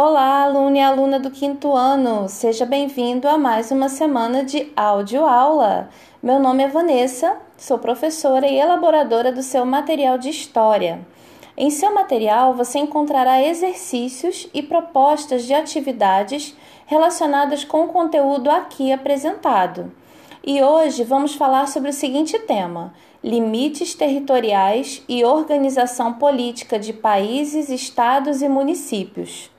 Olá, aluno e aluna do quinto ano! Seja bem-vindo a mais uma semana de áudio aula. Meu nome é Vanessa, sou professora e elaboradora do seu material de história. Em seu material você encontrará exercícios e propostas de atividades relacionadas com o conteúdo aqui apresentado. E hoje vamos falar sobre o seguinte tema: limites territoriais e organização política de países, estados e municípios.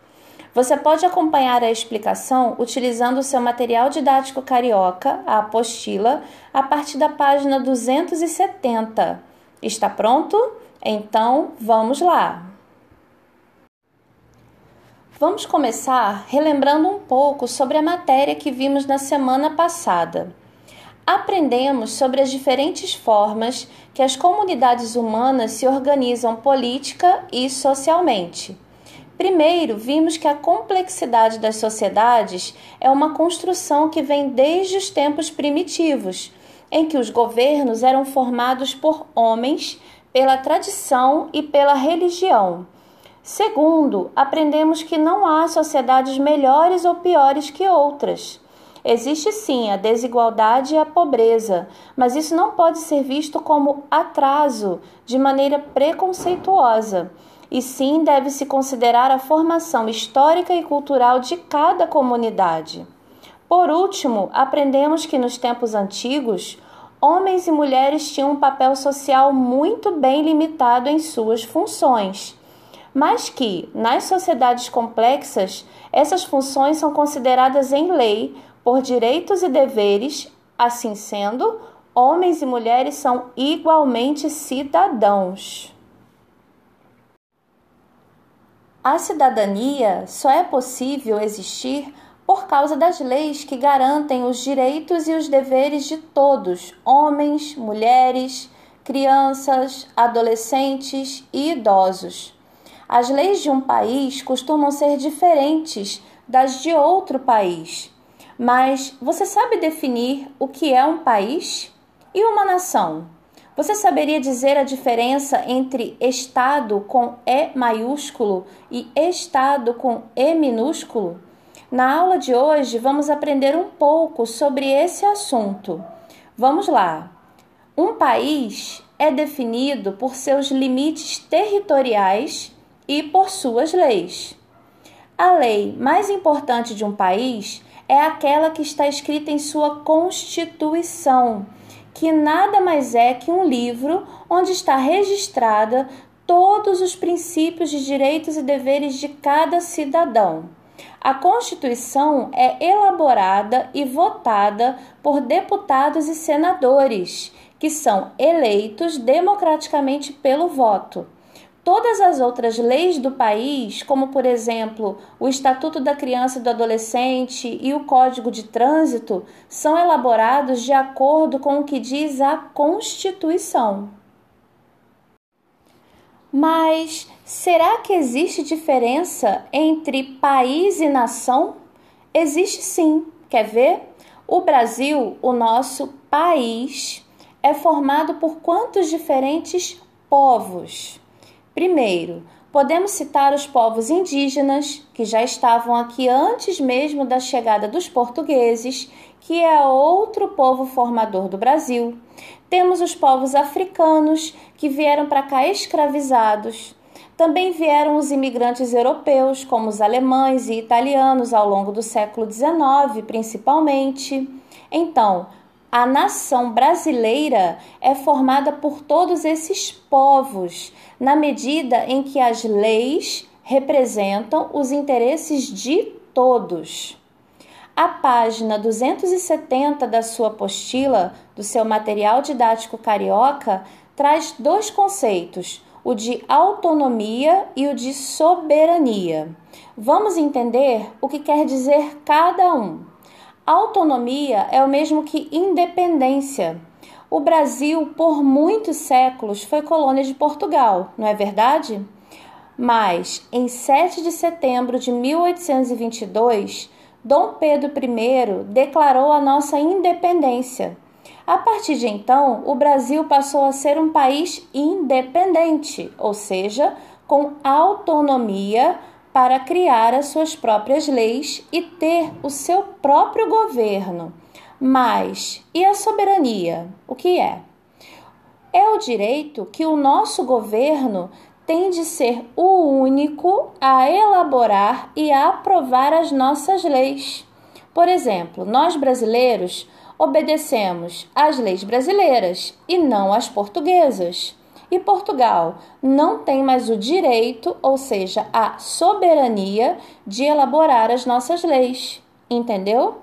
Você pode acompanhar a explicação utilizando o seu material didático carioca, a apostila, a partir da página 270. Está pronto? Então, vamos lá! Vamos começar relembrando um pouco sobre a matéria que vimos na semana passada. Aprendemos sobre as diferentes formas que as comunidades humanas se organizam política e socialmente. Primeiro, vimos que a complexidade das sociedades é uma construção que vem desde os tempos primitivos, em que os governos eram formados por homens pela tradição e pela religião. Segundo, aprendemos que não há sociedades melhores ou piores que outras. Existe sim a desigualdade e a pobreza, mas isso não pode ser visto como atraso de maneira preconceituosa e sim deve-se considerar a formação histórica e cultural de cada comunidade. Por último, aprendemos que nos tempos antigos, homens e mulheres tinham um papel social muito bem limitado em suas funções, mas que, nas sociedades complexas, essas funções são consideradas em lei por direitos e deveres, assim sendo, homens e mulheres são igualmente cidadãos. A cidadania só é possível existir por causa das leis que garantem os direitos e os deveres de todos, homens, mulheres, crianças, adolescentes e idosos. As leis de um país costumam ser diferentes das de outro país. Mas você sabe definir o que é um país e uma nação? Você saberia dizer a diferença entre Estado com E maiúsculo e Estado com E minúsculo? Na aula de hoje vamos aprender um pouco sobre esse assunto. Vamos lá. Um país é definido por seus limites territoriais e por suas leis. A lei mais importante de um país é aquela que está escrita em sua Constituição que nada mais é que um livro onde está registrada todos os princípios de direitos e deveres de cada cidadão. A Constituição é elaborada e votada por deputados e senadores, que são eleitos democraticamente pelo voto. Todas as outras leis do país, como por exemplo o Estatuto da Criança e do Adolescente e o Código de Trânsito, são elaborados de acordo com o que diz a Constituição. Mas será que existe diferença entre país e nação? Existe sim. Quer ver? O Brasil, o nosso país, é formado por quantos diferentes povos? Primeiro, podemos citar os povos indígenas, que já estavam aqui antes mesmo da chegada dos portugueses, que é outro povo formador do Brasil. Temos os povos africanos, que vieram para cá escravizados. Também vieram os imigrantes europeus, como os alemães e italianos, ao longo do século XIX, principalmente. Então, a nação brasileira é formada por todos esses povos, na medida em que as leis representam os interesses de todos. A página 270 da sua apostila, do seu material didático carioca, traz dois conceitos, o de autonomia e o de soberania. Vamos entender o que quer dizer cada um. Autonomia é o mesmo que independência. O Brasil, por muitos séculos, foi colônia de Portugal, não é verdade? Mas, em 7 de setembro de 1822, Dom Pedro I declarou a nossa independência. A partir de então, o Brasil passou a ser um país independente, ou seja, com autonomia para criar as suas próprias leis e ter o seu próprio governo. Mas e a soberania? O que é? É o direito que o nosso governo tem de ser o único a elaborar e a aprovar as nossas leis. Por exemplo, nós brasileiros obedecemos às leis brasileiras e não às portuguesas. E Portugal não tem mais o direito, ou seja, a soberania de elaborar as nossas leis. Entendeu?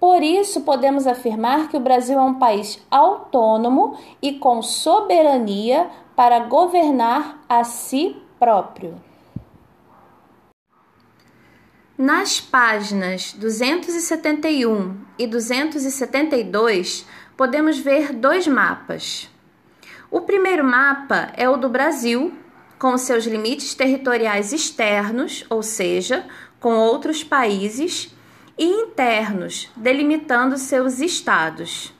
Por isso, podemos afirmar que o Brasil é um país autônomo e com soberania para governar a si próprio. Nas páginas 271 e 272, podemos ver dois mapas. O primeiro mapa é o do Brasil, com seus limites territoriais externos, ou seja, com outros países, e internos, delimitando seus estados.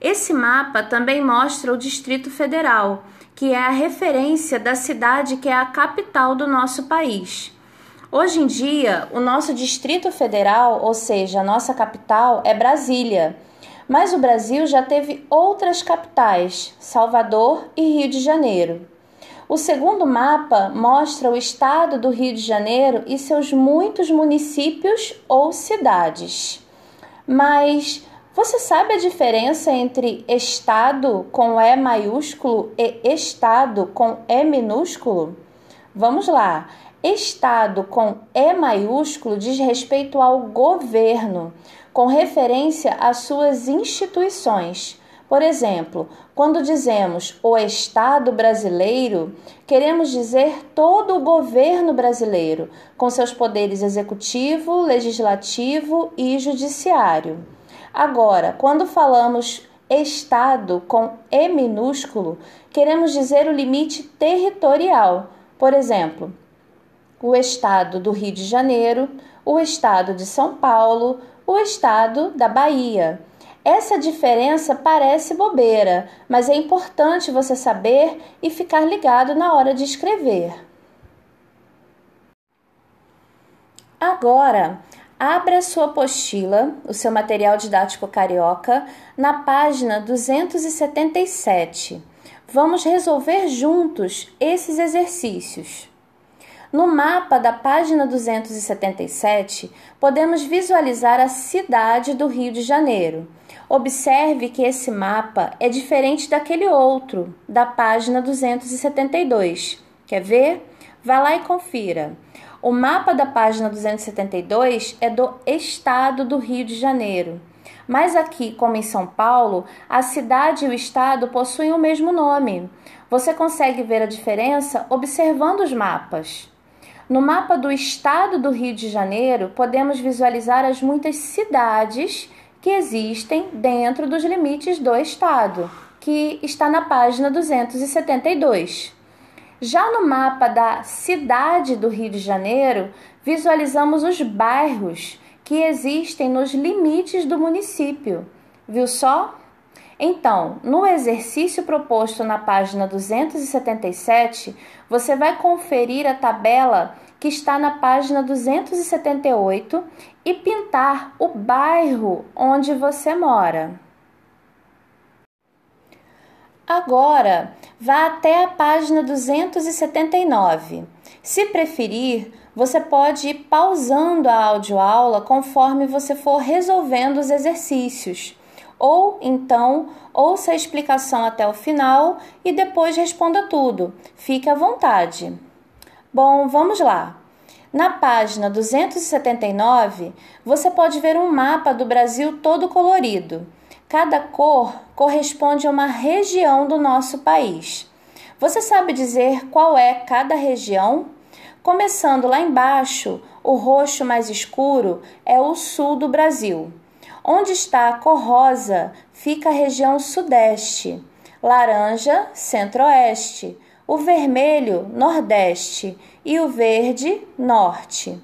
Esse mapa também mostra o Distrito Federal, que é a referência da cidade que é a capital do nosso país. Hoje em dia, o nosso Distrito Federal, ou seja, a nossa capital, é Brasília mas o Brasil já teve outras capitais, Salvador e Rio de Janeiro. O segundo mapa mostra o estado do Rio de Janeiro e seus muitos municípios ou cidades. Mas você sabe a diferença entre estado com E maiúsculo e estado com E minúsculo? Vamos lá. Estado com E maiúsculo diz respeito ao governo, com referência às suas instituições. Por exemplo, quando dizemos o Estado brasileiro, queremos dizer todo o governo brasileiro, com seus poderes executivo, legislativo e judiciário. Agora, quando falamos Estado com E minúsculo, queremos dizer o limite territorial. Por exemplo, o estado do Rio de Janeiro, o estado de São Paulo, o estado da Bahia. Essa diferença parece bobeira, mas é importante você saber e ficar ligado na hora de escrever. Agora, abra sua apostila, o seu material didático carioca, na página 277. Vamos resolver juntos esses exercícios. No mapa da página 277, podemos visualizar a cidade do Rio de Janeiro. Observe que esse mapa é diferente daquele outro, da página 272. Quer ver? Vá lá e confira. O mapa da página 272 é do estado do Rio de Janeiro. Mas aqui, como em São Paulo, a cidade e o estado possuem o mesmo nome. Você consegue ver a diferença observando os mapas. No mapa do estado do Rio de Janeiro, podemos visualizar as muitas cidades que existem dentro dos limites do estado, que está na página 272. Já no mapa da cidade do Rio de Janeiro, visualizamos os bairros que existem nos limites do município. Viu só? Então, no exercício proposto na página 277, você vai conferir a tabela que está na página 278 e pintar o bairro onde você mora. Agora, vá até a página 279. Se preferir, você pode ir pausando a audioaula conforme você for resolvendo os exercícios ou então ouça a explicação até o final e depois responda tudo. Fique à vontade. Bom, vamos lá. Na página 279, você pode ver um mapa do Brasil todo colorido. Cada cor corresponde a uma região do nosso país. Você sabe dizer qual é cada região? Começando lá embaixo, o roxo mais escuro é o sul do Brasil. Onde está a cor rosa fica a região sudeste, laranja, centro-oeste, o vermelho, nordeste e o verde, norte.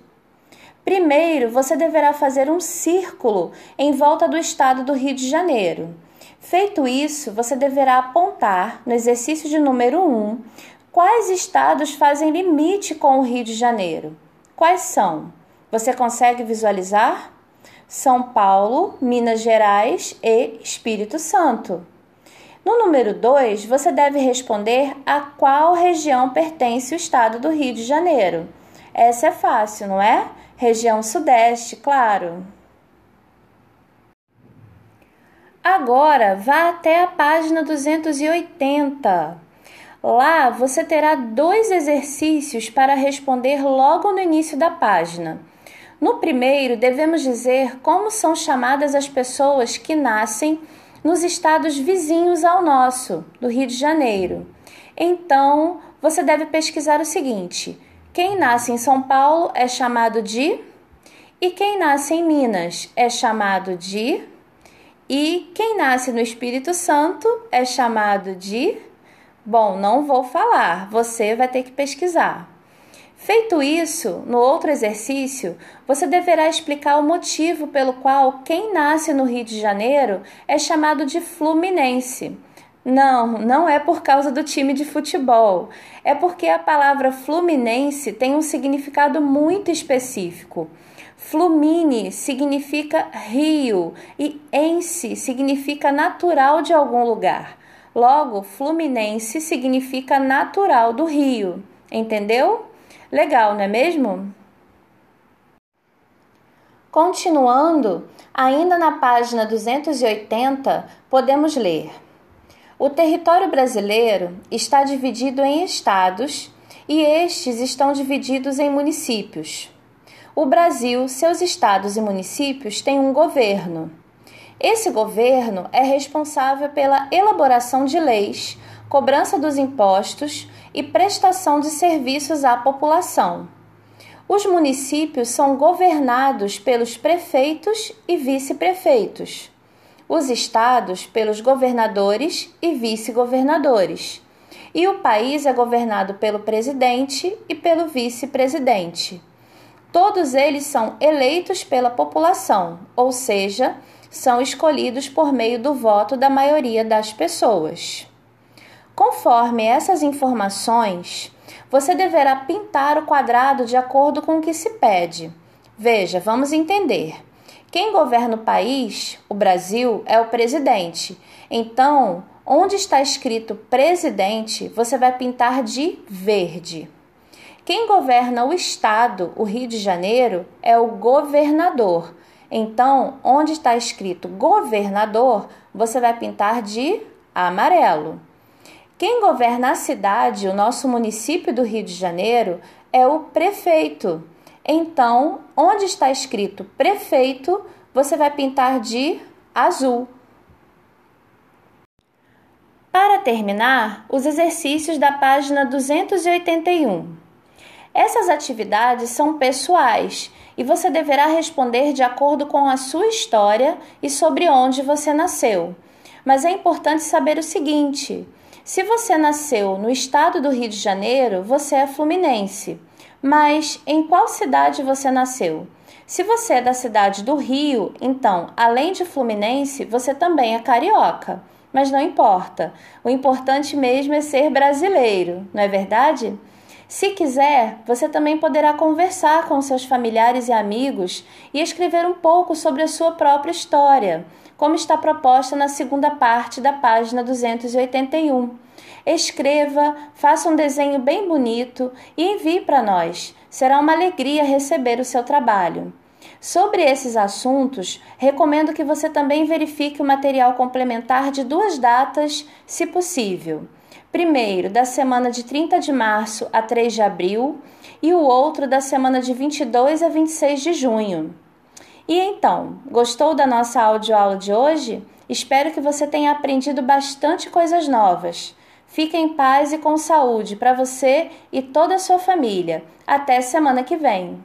Primeiro, você deverá fazer um círculo em volta do estado do Rio de Janeiro. Feito isso, você deverá apontar no exercício de número 1 quais estados fazem limite com o Rio de Janeiro. Quais são? Você consegue visualizar? São Paulo, Minas Gerais e Espírito Santo. No número 2, você deve responder a qual região pertence o estado do Rio de Janeiro. Essa é fácil, não é? Região Sudeste, claro. Agora vá até a página 280. Lá você terá dois exercícios para responder logo no início da página. No primeiro, devemos dizer como são chamadas as pessoas que nascem nos estados vizinhos ao nosso, do Rio de Janeiro. Então, você deve pesquisar o seguinte: quem nasce em São Paulo é chamado de e quem nasce em Minas é chamado de e quem nasce no Espírito Santo é chamado de Bom, não vou falar, você vai ter que pesquisar. Feito isso, no outro exercício, você deverá explicar o motivo pelo qual quem nasce no Rio de Janeiro é chamado de Fluminense. Não, não é por causa do time de futebol. É porque a palavra Fluminense tem um significado muito específico. Flumine significa rio e ense significa natural de algum lugar. Logo, Fluminense significa natural do rio. Entendeu? Legal, não é mesmo? Continuando, ainda na página 280, podemos ler: O território brasileiro está dividido em estados e estes estão divididos em municípios. O Brasil, seus estados e municípios têm um governo. Esse governo é responsável pela elaboração de leis, cobrança dos impostos e prestação de serviços à população. Os municípios são governados pelos prefeitos e vice-prefeitos, os estados pelos governadores e vice-governadores, e o país é governado pelo presidente e pelo vice-presidente. Todos eles são eleitos pela população, ou seja, são escolhidos por meio do voto da maioria das pessoas. Conforme essas informações, você deverá pintar o quadrado de acordo com o que se pede. Veja, vamos entender. Quem governa o país, o Brasil, é o presidente. Então, onde está escrito presidente, você vai pintar de verde. Quem governa o estado, o Rio de Janeiro, é o governador. Então, onde está escrito governador, você vai pintar de amarelo. Quem governa a cidade, o nosso município do Rio de Janeiro, é o prefeito. Então, onde está escrito prefeito, você vai pintar de azul. Para terminar, os exercícios da página 281. Essas atividades são pessoais e você deverá responder de acordo com a sua história e sobre onde você nasceu. Mas é importante saber o seguinte: se você nasceu no estado do Rio de Janeiro, você é fluminense. Mas em qual cidade você nasceu? Se você é da cidade do Rio, então, além de fluminense, você também é carioca. Mas não importa. O importante mesmo é ser brasileiro, não é verdade? Se quiser, você também poderá conversar com seus familiares e amigos e escrever um pouco sobre a sua própria história como está proposta na segunda parte da página 281. Escreva, faça um desenho bem bonito e envie para nós. Será uma alegria receber o seu trabalho. Sobre esses assuntos, recomendo que você também verifique o material complementar de duas datas, se possível. Primeiro, da semana de 30 de março a 3 de abril, e o outro da semana de 22 a 26 de junho. E então, gostou da nossa audioaula de hoje? Espero que você tenha aprendido bastante coisas novas. Fique em paz e com saúde para você e toda a sua família. Até semana que vem!